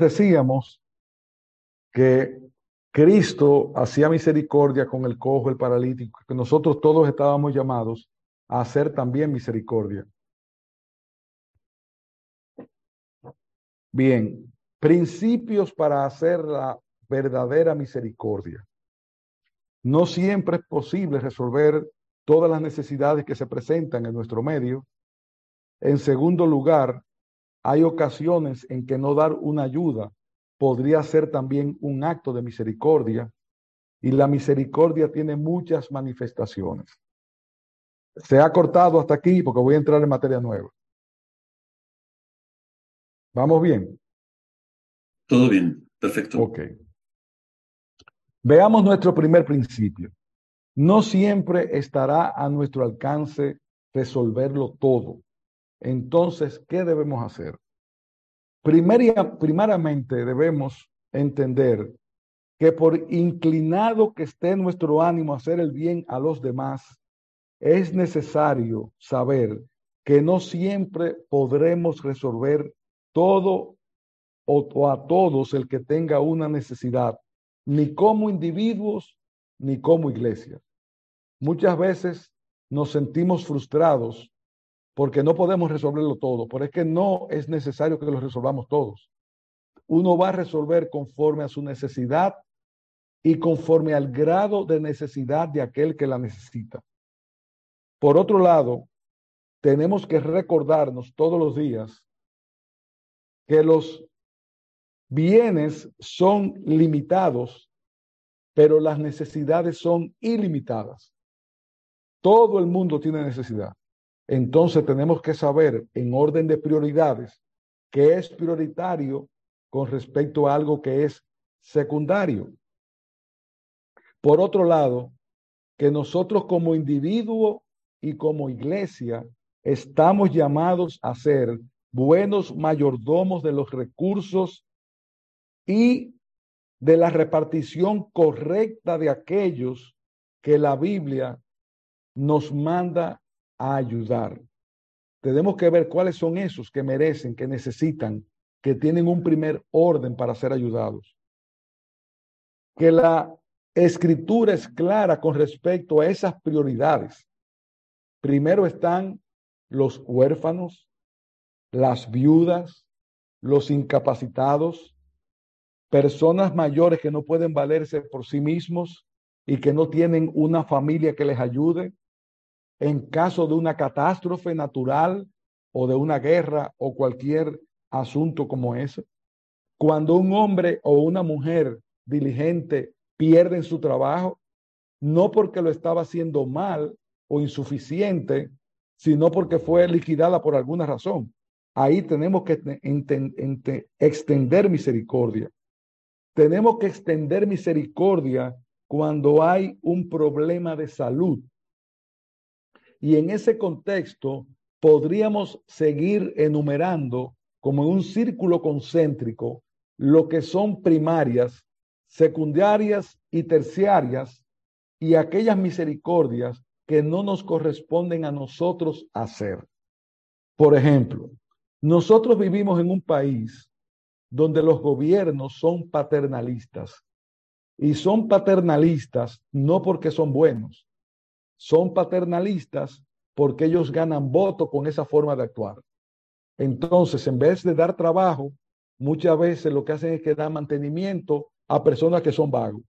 decíamos que Cristo hacía misericordia con el cojo, el paralítico, que nosotros todos estábamos llamados a hacer también misericordia. Bien, principios para hacer la verdadera misericordia. No siempre es posible resolver todas las necesidades que se presentan en nuestro medio. En segundo lugar, hay ocasiones en que no dar una ayuda podría ser también un acto de misericordia y la misericordia tiene muchas manifestaciones. Se ha cortado hasta aquí porque voy a entrar en materia nueva. ¿Vamos bien? Todo bien, perfecto. Ok. Veamos nuestro primer principio. No siempre estará a nuestro alcance resolverlo todo. Entonces, ¿qué debemos hacer? primeramente debemos entender que por inclinado que esté nuestro ánimo a hacer el bien a los demás, es necesario saber que no siempre podremos resolver todo o, a todos el que tenga una necesidad, ni como individuos ni como iglesia. Muchas veces nos sentimos frustrados porque no podemos resolverlo todo, pero es que no es necesario que lo resolvamos todos. Uno va a resolver conforme a su necesidad y conforme al grado de necesidad de aquel que la necesita. Por otro lado, tenemos que recordarnos todos los días que los bienes son limitados, pero las necesidades son ilimitadas. Todo el mundo tiene necesidad. Entonces tenemos que saber en orden de prioridades qué es prioritario con respecto a algo que es secundario. Por otro lado, que nosotros como individuo y como iglesia estamos llamados a ser buenos mayordomos de los recursos y de la repartición correcta de aquellos que la Biblia nos manda ayudar. Tenemos que ver cuáles son esos que merecen, que necesitan, que tienen un primer orden para ser ayudados. Que la escritura es clara con respecto a esas prioridades. Primero están los huérfanos, las viudas, los incapacitados, personas mayores que no pueden valerse por sí mismos y que no tienen una familia que les ayude, en caso de una catástrofe natural o de una guerra o cualquier asunto como ese. Cuando un hombre o una mujer diligente pierden su trabajo, no porque lo estaba haciendo mal o insuficiente, sino porque fue liquidada por alguna razón. Ahí tenemos que extender misericordia. Tenemos que extender misericordia cuando hay un problema de salud y en ese contexto podríamos seguir enumerando como en un círculo concéntrico lo que son primarias, secundarias y terciarias y aquellas misericordias que no nos corresponden a nosotros hacer. Por ejemplo, nosotros vivimos en un país donde los gobiernos son paternalistas y son paternalistas no porque son buenos, son paternalistas porque ellos ganan voto con esa forma de actuar. Entonces, en vez de dar trabajo, muchas veces lo que hacen es que dan mantenimiento a personas que son vagos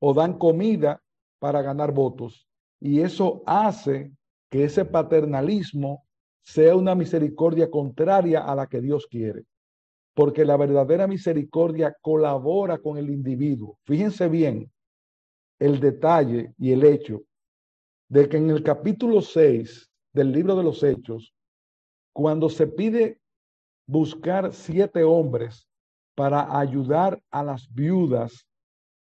o dan comida para ganar votos. Y eso hace que ese paternalismo sea una misericordia contraria a la que Dios quiere. Porque la verdadera misericordia colabora con el individuo. Fíjense bien el detalle y el hecho de que en el capítulo 6 del libro de los Hechos, cuando se pide buscar siete hombres para ayudar a las viudas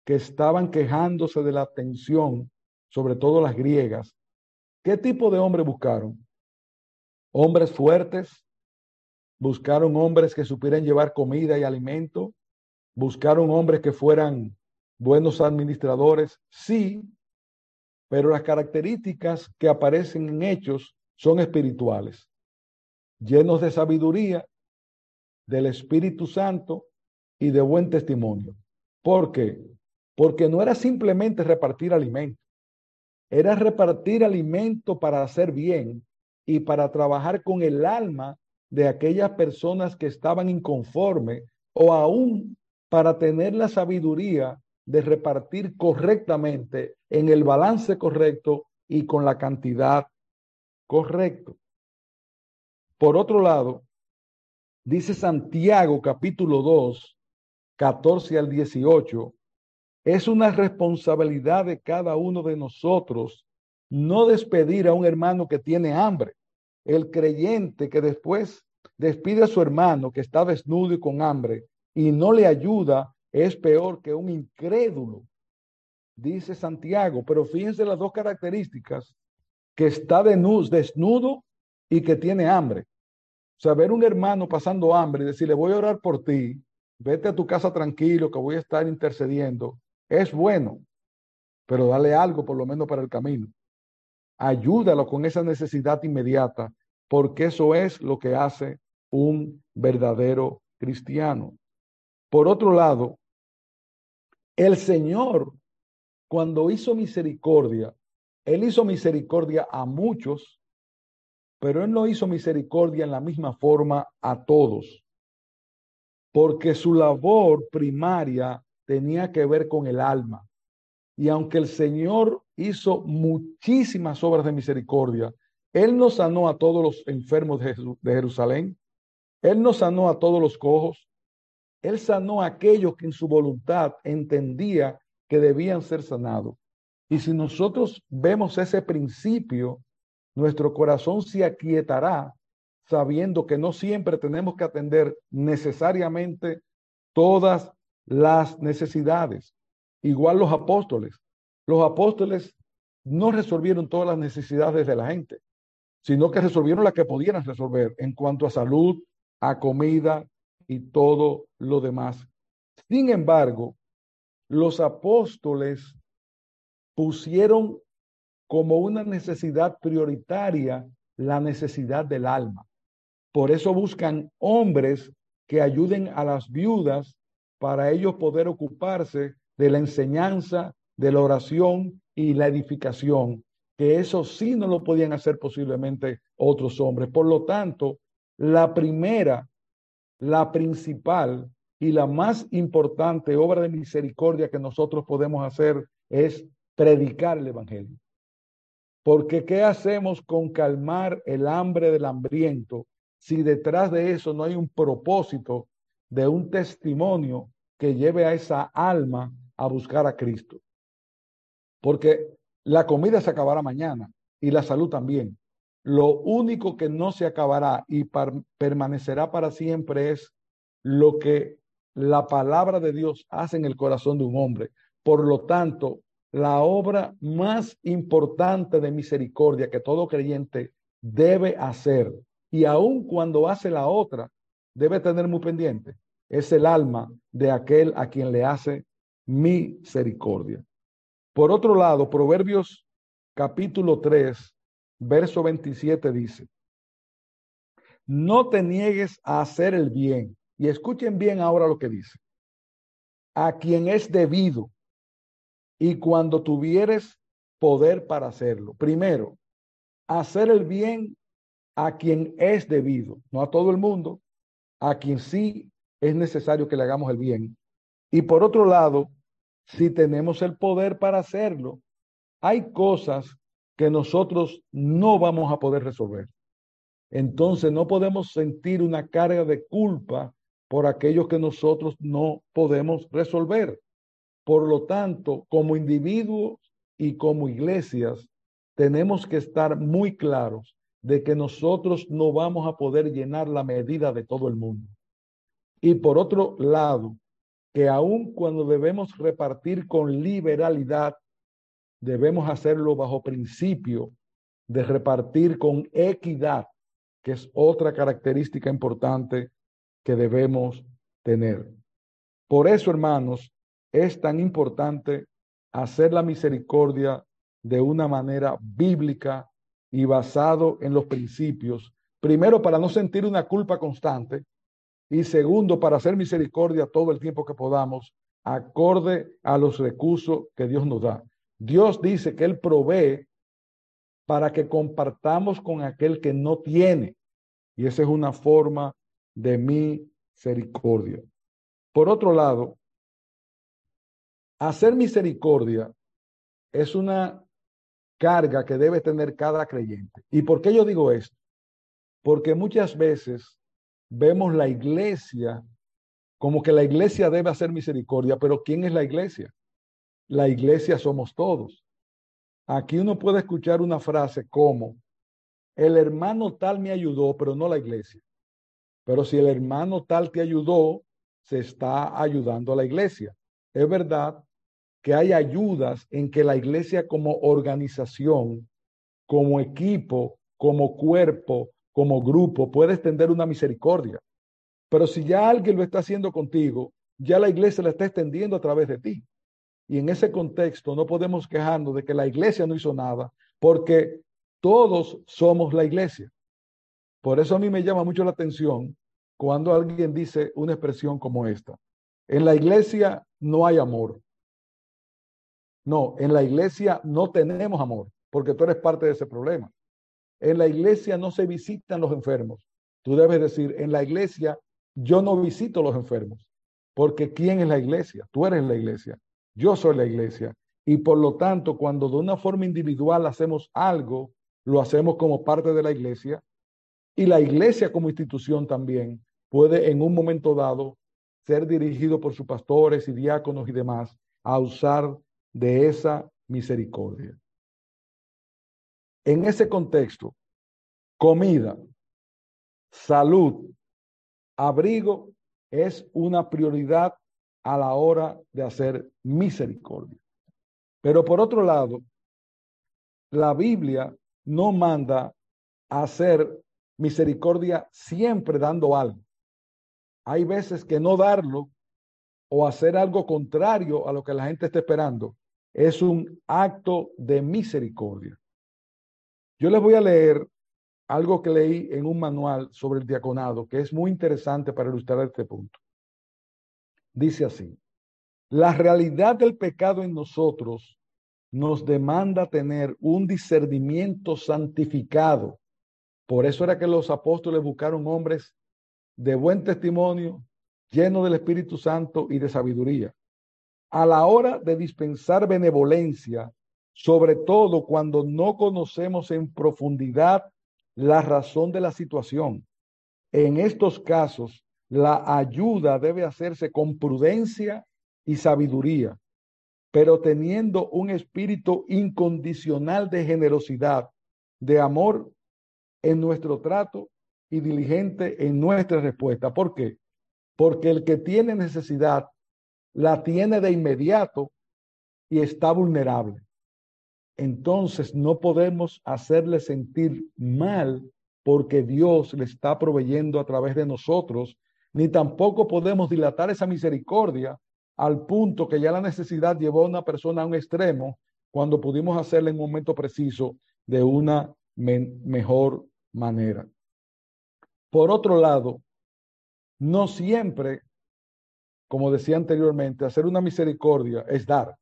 que estaban quejándose de la tensión, sobre todo las griegas, ¿qué tipo de hombres buscaron? Hombres fuertes, buscaron hombres que supieran llevar comida y alimento, buscaron hombres que fueran buenos administradores, sí, pero las características que aparecen en hechos son espirituales, llenos de sabiduría, del Espíritu Santo y de buen testimonio. ¿Por qué? Porque no era simplemente repartir alimento, era repartir alimento para hacer bien y para trabajar con el alma de aquellas personas que estaban inconformes o aún para tener la sabiduría de repartir correctamente en el balance correcto y con la cantidad correcto. Por otro lado, dice Santiago capítulo 2, 14 al 18, es una responsabilidad de cada uno de nosotros no despedir a un hermano que tiene hambre. El creyente que después despide a su hermano que está desnudo y con hambre y no le ayuda es peor que un incrédulo, dice Santiago. Pero fíjense las dos características, que está desnudo y que tiene hambre. O sea, ver un hermano pasando hambre y decirle, voy a orar por ti, vete a tu casa tranquilo, que voy a estar intercediendo, es bueno, pero dale algo por lo menos para el camino. Ayúdalo con esa necesidad inmediata, porque eso es lo que hace un verdadero cristiano. Por otro lado, el Señor, cuando hizo misericordia, Él hizo misericordia a muchos, pero Él no hizo misericordia en la misma forma a todos, porque su labor primaria tenía que ver con el alma. Y aunque el Señor hizo muchísimas obras de misericordia, Él no sanó a todos los enfermos de, Jerusalén, Él no sanó a todos los cojos, Él sanó a aquellos que en su voluntad entendía que debían ser sanados. Y si nosotros vemos ese principio, nuestro corazón se aquietará sabiendo que no siempre tenemos que atender necesariamente todas las necesidades. Igual los apóstoles. Los apóstoles no resolvieron todas las necesidades de la gente, sino que resolvieron las que pudieran resolver en cuanto a salud, a comida y todo lo demás. Sin embargo, los apóstoles pusieron como una necesidad prioritaria la necesidad del alma. Por eso buscan hombres que ayuden a las viudas para ellos poder ocuparse de la enseñanza, de la oración y la edificación, que eso sí no lo podían hacer posiblemente otros hombres. Por lo tanto, la primera, la principal y la más importante obra de misericordia que nosotros podemos hacer es predicar el Evangelio. Porque ¿qué hacemos con calmar el hambre del hambriento si detrás de eso no hay un propósito de un testimonio que lleve a esa alma a buscar a Cristo. Porque la comida se acabará mañana y la salud también. Lo único que no se acabará y permanecerá para siempre es lo que la palabra de Dios hace en el corazón de un hombre. Por lo tanto, la obra más importante de misericordia que todo creyente debe hacer, y aun cuando hace la otra, debe tener muy pendiente, es el alma de aquel a quien le hace misericordia. Por otro lado, Proverbios capítulo 3, verso 27 dice, no te niegues a hacer el bien. Y escuchen bien ahora lo que dice. A quien es debido y cuando tuvieres poder para hacerlo. Primero, hacer el bien a quien es debido, no a todo el mundo, a quien sí es necesario que le hagamos el bien. Y por otro lado, si tenemos el poder para hacerlo, hay cosas que nosotros no vamos a poder resolver. Entonces no podemos sentir una carga de culpa por aquellos que nosotros no podemos resolver. Por lo tanto, como individuos y como iglesias, tenemos que estar muy claros de que nosotros no vamos a poder llenar la medida de todo el mundo. Y por otro lado, que aun cuando debemos repartir con liberalidad, debemos hacerlo bajo principio de repartir con equidad, que es otra característica importante que debemos tener. Por eso, hermanos, es tan importante hacer la misericordia de una manera bíblica y basado en los principios. Primero, para no sentir una culpa constante, Y segundo, para hacer misericordia todo el tiempo que podamos, acorde a los recursos que Dios nos da. Dios dice que Él provee para que compartamos con aquel que no tiene. Y esa es una forma de misericordia. Por otro lado, hacer misericordia es una carga que debe tener cada creyente. ¿Y por qué yo digo esto? Porque muchas veces vemos la iglesia como que la iglesia debe hacer misericordia, pero ¿quién es la iglesia? La iglesia somos todos. Aquí uno puede escuchar una frase como, el hermano tal me ayudó, pero no la iglesia. Pero si el hermano tal te ayudó, se está ayudando a la iglesia. Es verdad que hay ayudas en que la iglesia como organización, como equipo, como cuerpo, como grupo, puede extender una misericordia. Pero si ya alguien lo está haciendo contigo, ya la iglesia la está extendiendo a través de ti. Y en ese contexto no podemos quejarnos de que la iglesia no hizo nada, porque todos somos la iglesia. Por eso a mí me llama mucho la atención cuando alguien dice una expresión como esta. En la iglesia no hay amor. No, en la iglesia no tenemos amor, porque tú eres parte de ese problema. En la iglesia no se visitan los enfermos. Tú debes decir, en la iglesia yo no visito los enfermos, porque ¿quién es la iglesia? Tú eres la iglesia, yo soy la iglesia. Y por lo tanto, cuando de una forma individual hacemos algo, lo hacemos como parte de la iglesia. Y la iglesia como institución también puede en un momento dado ser dirigido por sus pastores y diáconos y demás a usar de esa misericordia. En ese contexto, comida, salud, abrigo es una prioridad a la hora de hacer misericordia. Pero por otro lado, la Biblia no manda hacer misericordia siempre dando algo. Hay veces que no darlo o hacer algo contrario a lo que la gente está esperando es un acto de misericordia. Yo les voy a leer algo que leí en un manual sobre el diaconado que es muy interesante para ilustrar este punto. Dice así, la realidad del pecado en nosotros nos demanda tener un discernimiento santificado. Por eso era que los apóstoles buscaron hombres de buen testimonio, llenos del Espíritu Santo y de sabiduría. A la hora de dispensar benevolencia, sobre todo cuando no conocemos en profundidad la razón de la situación. En estos casos, la ayuda debe hacerse con prudencia y sabiduría, pero teniendo un espíritu incondicional de generosidad, de amor en nuestro trato y diligente en nuestra respuesta. ¿Por qué? Porque el que tiene necesidad la tiene de inmediato y está vulnerable entonces no podemos hacerle sentir mal porque Dios le está proveyendo a través de nosotros, ni tampoco podemos dilatar esa misericordia al punto que ya la necesidad llevó a una persona a un extremo cuando pudimos hacerle en un momento preciso de una mejor manera. Por otro lado, no siempre, como decía anteriormente, hacer una misericordia es dar.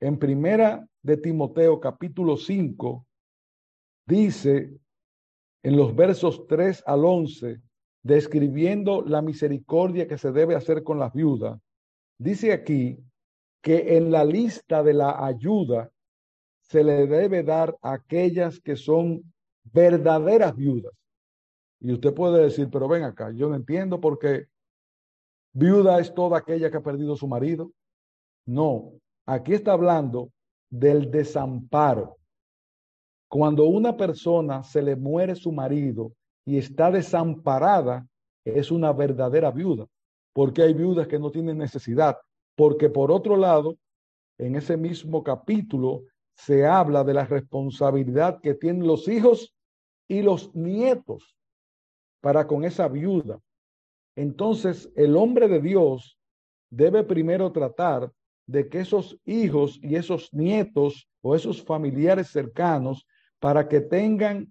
En primera de Timoteo capítulo 5 dice en los versos 3 al 11, describiendo la misericordia que se debe hacer con las viudas, dice aquí que en la lista de la ayuda se le debe dar a aquellas que son verdaderas viudas. Y usted puede decir, pero ven acá, yo no entiendo por qué viuda es toda aquella que ha perdido su marido. No, Aquí está hablando del desamparo. Cuando una persona se le muere su marido y está desamparada, es una verdadera viuda, porque hay viudas que no tienen necesidad, porque por otro lado, en ese mismo capítulo se habla de la responsabilidad que tienen los hijos y los nietos para con esa viuda. Entonces, el hombre de Dios debe primero tratar de que esos hijos y esos nietos o esos familiares cercanos, para que tengan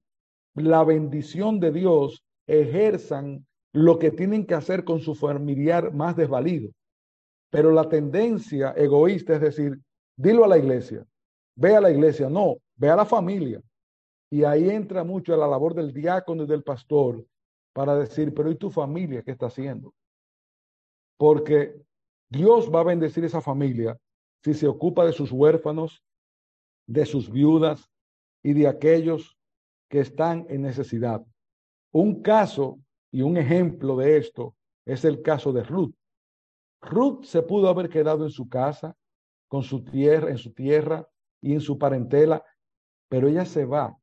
la bendición de Dios, ejerzan lo que tienen que hacer con su familiar más desvalido. Pero la tendencia egoísta es decir, dilo a la iglesia, ve a la iglesia, no, ve a la familia. Y ahí entra mucho la labor del diácono y del pastor para decir, pero ¿y tu familia qué está haciendo? Porque Dios va a bendecir esa familia si se ocupa de sus huérfanos, de sus viudas y de aquellos que están en necesidad. Un caso y un ejemplo de esto es el caso de Ruth. Ruth se pudo haber quedado en su casa, con su tierra, en su tierra y en su parentela, pero ella se va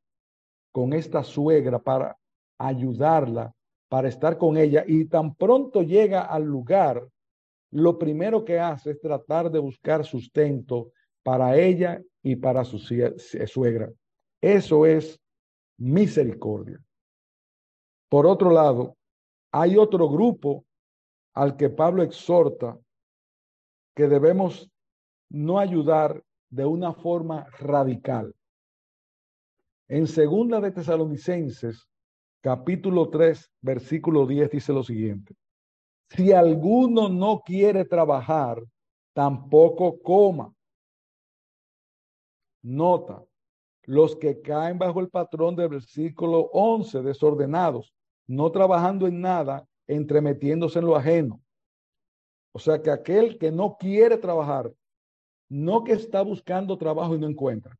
con esta suegra para ayudarla, para estar con ella y tan pronto llega al lugar, lo primero que hace es tratar de buscar sustento para ella y para su suegra. Eso es misericordia. Por otro lado, hay otro grupo al que Pablo exhorta que debemos no ayudar de una forma radical. En segunda de Tesalonicenses, capítulo 3, versículo 10 dice lo siguiente: Si alguno no quiere trabajar, tampoco coma. Nota, los que caen bajo el patrón del versículo 11, desordenados, no trabajando en nada, entremetiéndose en lo ajeno. O sea que aquel que no quiere trabajar, no que está buscando trabajo y no encuentra,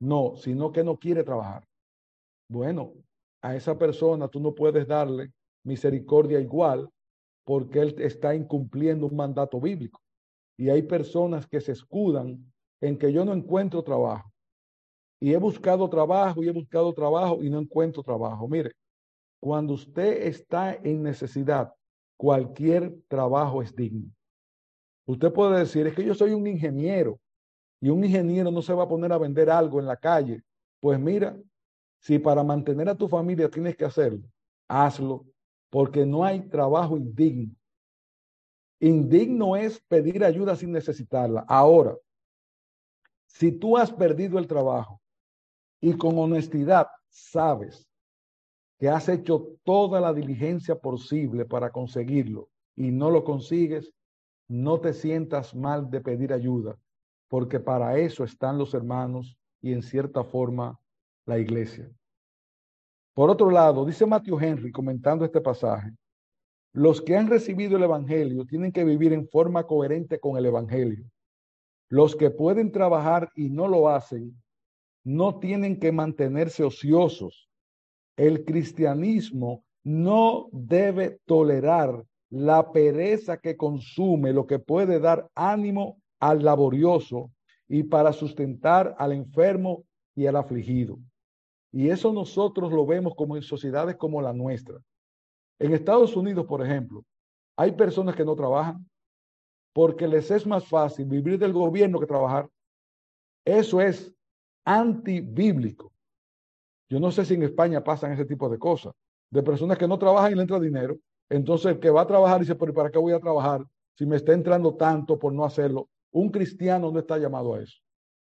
no, sino que no quiere trabajar. Bueno, a esa persona tú no puedes darle misericordia igual porque él está incumpliendo un mandato bíblico. Y hay personas que se escudan en que yo no encuentro trabajo. Y he buscado trabajo y he buscado trabajo y no encuentro trabajo. Mire, cuando usted está en necesidad, cualquier trabajo es digno. Usted puede decir, es que yo soy un ingeniero y un ingeniero no se va a poner a vender algo en la calle. Pues mira, si para mantener a tu familia tienes que hacerlo, hazlo, porque no hay trabajo indigno. Indigno es pedir ayuda sin necesitarla. Ahora, si tú has perdido el trabajo y con honestidad sabes que has hecho toda la diligencia posible para conseguirlo y no lo consigues, no te sientas mal de pedir ayuda, porque para eso están los hermanos y en cierta forma la iglesia. Por otro lado, dice Matthew Henry comentando este pasaje, los que han recibido el Evangelio tienen que vivir en forma coherente con el Evangelio. Los que pueden trabajar y no lo hacen, no tienen que mantenerse ociosos, el cristianismo no debe tolerar la pereza que consume lo que puede dar ánimo al laborioso y para sustentar al enfermo y al afligido. Y eso nosotros lo vemos como en sociedades como la nuestra. En Estados Unidos, por ejemplo, hay personas que no trabajan porque les es más fácil vivir del gobierno que trabajar. Eso es antibíblico. Yo no sé si en España pasan ese tipo de cosas, de personas que no trabajan y le entra dinero. Entonces el que va a trabajar dice, pero ¿para qué voy a trabajar si me está entrando tanto por no hacerlo? Un cristiano no está llamado a eso.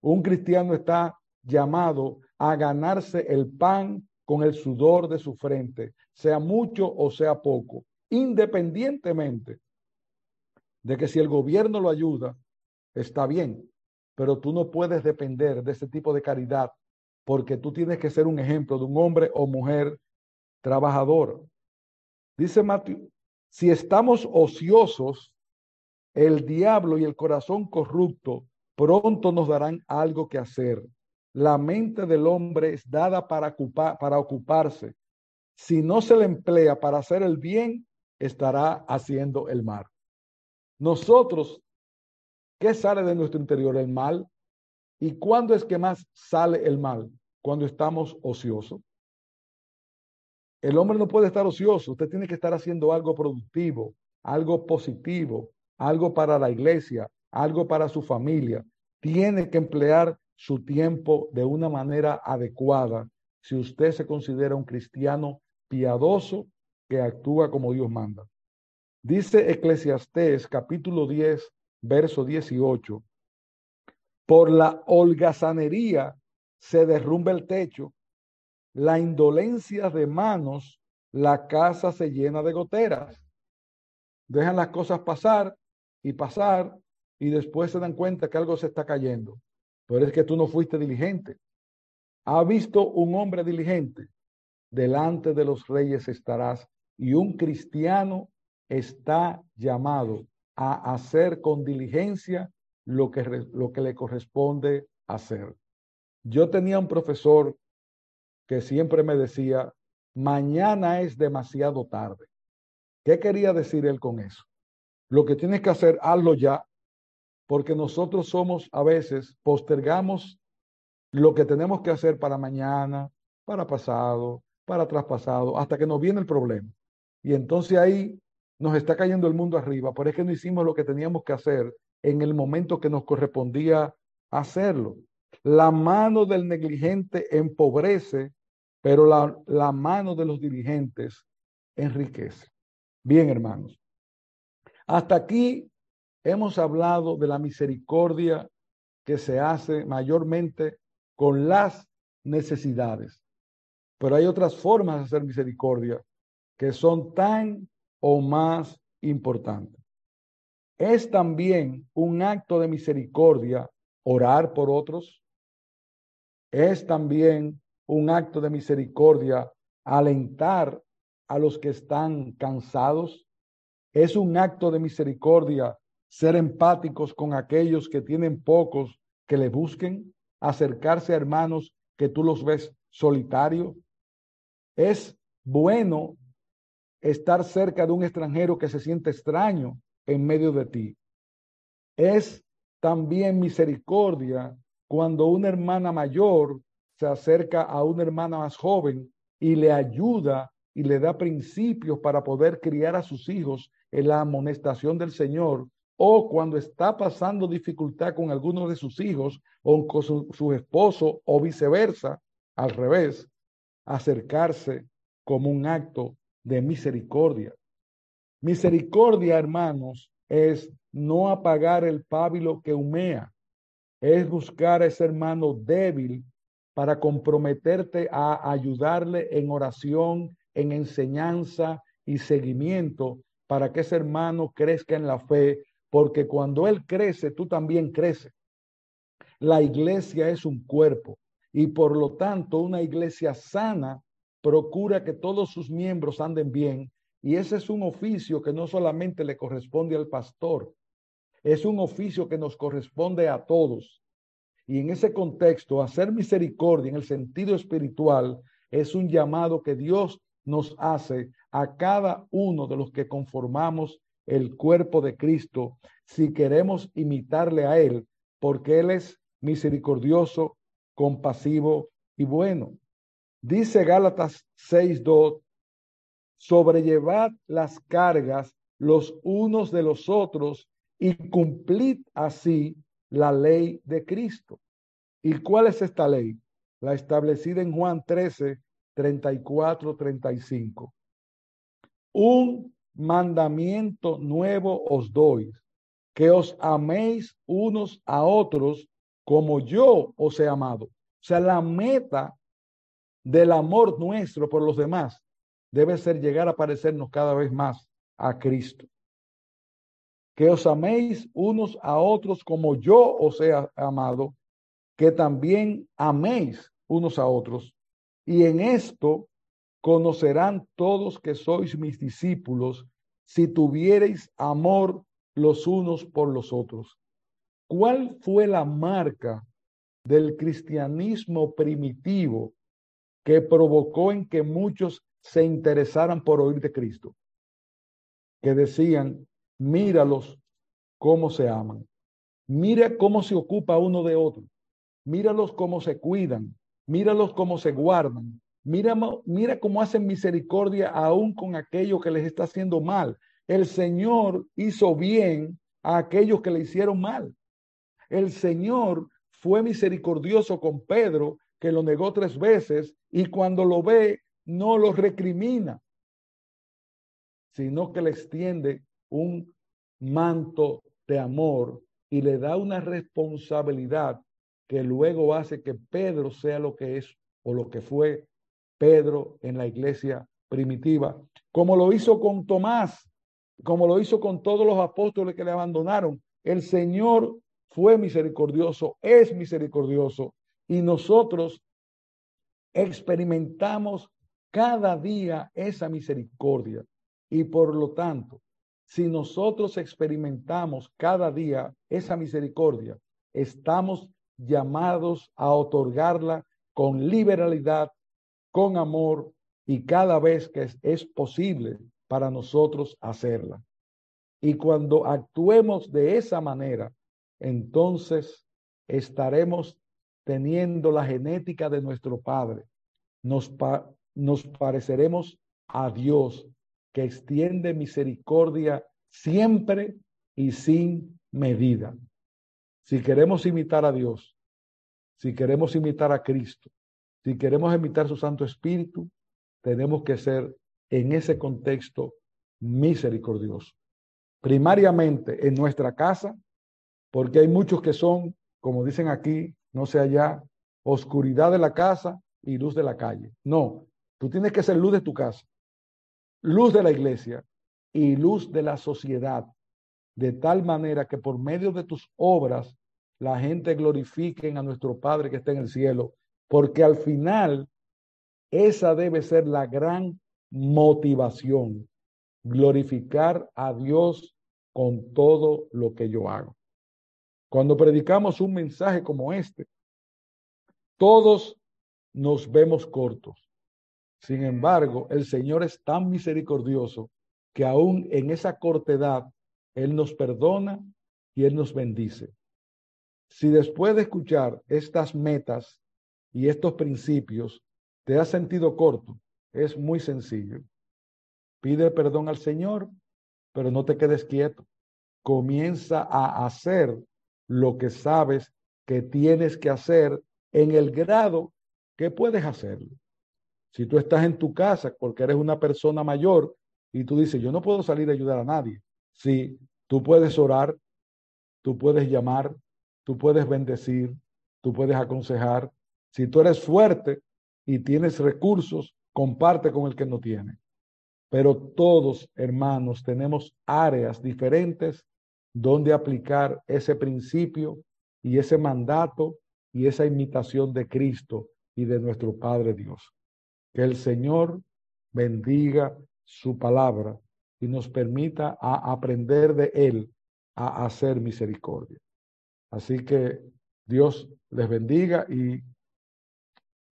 Un cristiano está llamado a ganarse el pan con el sudor de su frente, sea mucho o sea poco, independientemente de que si el gobierno lo ayuda, está bien, pero tú no puedes depender de ese tipo de caridad porque tú tienes que ser un ejemplo de un hombre o mujer trabajador. Dice Mateo, si estamos ociosos, el diablo y el corazón corrupto pronto nos darán algo que hacer. La mente del hombre es dada para, ocupar, para ocuparse. Si no se le emplea para hacer el bien, estará haciendo el mal. Nosotros, ¿qué sale de nuestro interior? El mal. ¿Y cuándo es que más sale el mal? cuando estamos ociosos. El hombre no puede estar ocioso, usted tiene que estar haciendo algo productivo, algo positivo, algo para la iglesia, algo para su familia. Tiene que emplear su tiempo de una manera adecuada si usted se considera un cristiano piadoso que actúa como Dios manda. Dice Eclesiastés capítulo 10, verso 18, por la holgazanería se derrumba el techo, la indolencia de manos la casa se llena de goteras. Dejan las cosas pasar y pasar y después se dan cuenta que algo se está cayendo. Pero es que tú no fuiste diligente. ¿Ha visto un hombre diligente? Delante de los reyes estarás. Y un cristiano está llamado a hacer con diligencia lo que, lo que le corresponde hacer. Yo tenía un profesor que siempre me decía, mañana es demasiado tarde. ¿Qué quería decir él con eso? Lo que tienes que hacer, hazlo ya, porque nosotros somos a veces, postergamos lo que tenemos que hacer para mañana, para pasado, para traspasado, hasta que nos viene el problema. Y entonces ahí nos está cayendo el mundo arriba, pero es que no hicimos lo que teníamos que hacer en el momento que nos correspondía hacerlo. La mano del negligente empobrece, pero la, la mano de los diligentes enriquece. Bien, hermanos. Hasta aquí hemos hablado de la misericordia que se hace mayormente con las necesidades. Pero hay otras formas de hacer misericordia que son tan o más importantes. Es también un acto de misericordia orar por otros. Es también un acto de misericordia alentar a los que están cansados. Es un acto de misericordia ser empáticos con aquellos que tienen pocos que le busquen, acercarse a hermanos que tú los ves solitarios. Es bueno estar cerca de un extranjero que se siente extraño en medio de ti. Es también misericordia cuando una hermana mayor se acerca a una hermana más joven y le ayuda y le da principios para poder criar a sus hijos en la amonestación del Señor, o cuando está pasando dificultad con alguno de sus hijos o con su, su esposo o viceversa, al revés, acercarse como un acto de misericordia. Misericordia, hermanos, es no apagar el pábilo que humea, es buscar a ese hermano débil para comprometerte a ayudarle en oración, en enseñanza y seguimiento para que ese hermano crezca en la fe, porque cuando él crece, tú también creces. La iglesia es un cuerpo y por lo tanto una iglesia sana procura que todos sus miembros anden bien y ese es un oficio que no solamente le corresponde al pastor, es un oficio que nos corresponde a todos. Y en ese contexto, hacer misericordia en el sentido espiritual es un llamado que Dios nos hace a cada uno de los que conformamos el cuerpo de Cristo si queremos imitarle a Él, porque Él es misericordioso, compasivo y bueno. Dice Gálatas 6.2, sobrellevad las cargas los unos de los otros y cumplid así la ley de Cristo. ¿Y cuál es esta ley? La establecida en Juan 13, 34, 35. Un mandamiento nuevo os doy, que os améis unos a otros como yo os he amado. O sea, la meta del amor nuestro por los demás debe ser llegar a parecernos cada vez más a Cristo. Que os améis unos a otros como yo os he amado, que también améis unos a otros. Y en esto conocerán todos que sois mis discípulos si tuviereis amor los unos por los otros. ¿Cuál fue la marca del cristianismo primitivo que provocó en que muchos se interesaran por oír de Cristo, que decían, míralos cómo se aman, mira cómo se ocupa uno de otro, míralos cómo se cuidan, míralos cómo se guardan, mira, mira cómo hacen misericordia aún con aquello que les está haciendo mal. El Señor hizo bien a aquellos que le hicieron mal. El Señor fue misericordioso con Pedro, que lo negó tres veces, y cuando lo ve, no lo recrimina, sino que le extiende un manto de amor y le da una responsabilidad que luego hace que Pedro sea lo que es o lo que fue Pedro en la iglesia primitiva, como lo hizo con Tomás, como lo hizo con todos los apóstoles que le abandonaron. El Señor fue misericordioso, es misericordioso y nosotros experimentamos cada día esa misericordia. Y por lo tanto, si nosotros experimentamos cada día esa misericordia, estamos llamados a otorgarla con liberalidad, con amor y cada vez que es, posible para nosotros hacerla. Y cuando actuemos de esa manera, entonces estaremos teniendo la genética de nuestro Padre. Nos, nos pareceremos a Dios que extiende misericordia siempre y sin medida. Si queremos imitar a Dios, si queremos imitar a Cristo, si queremos imitar su Santo Espíritu, tenemos que ser en ese contexto misericordioso. Primariamente en nuestra casa, porque hay muchos que son, como dicen aquí, no sé allá, oscuridad de la casa y luz de la calle. No, tú tienes que ser luz de tu casa, luz de la iglesia y luz de la sociedad, de tal manera que por medio de tus obras la gente glorifique a nuestro Padre que está en el cielo, porque al final esa debe ser la gran motivación, glorificar a Dios con todo lo que yo hago. Cuando predicamos un mensaje como este, todos nos vemos cortos. Sin embargo, el Señor es tan misericordioso que aún en esa cortedad, Él nos perdona y Él nos bendice. Si después de escuchar estas metas y estos principios te has sentido corto, es muy sencillo. Pide perdón al Señor, pero no te quedes quieto. Comienza a hacer lo que sabes que tienes que hacer en el grado que puedes hacerlo. Si tú estás en tu casa porque eres una persona mayor y tú dices, yo no puedo salir a ayudar a nadie. Sí, tú puedes orar, tú puedes llamar, tú puedes bendecir, tú puedes aconsejar. Si tú eres fuerte y tienes recursos, comparte con el que no tiene. Pero todos, hermanos, tenemos áreas diferentes donde aplicar ese principio y ese mandato y esa imitación de Cristo y de nuestro Padre Dios. Que el Señor bendiga su palabra y nos permita a aprender de Él a hacer misericordia. Así que Dios les bendiga y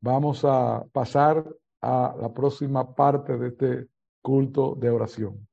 vamos a pasar a la próxima parte de este culto de oración.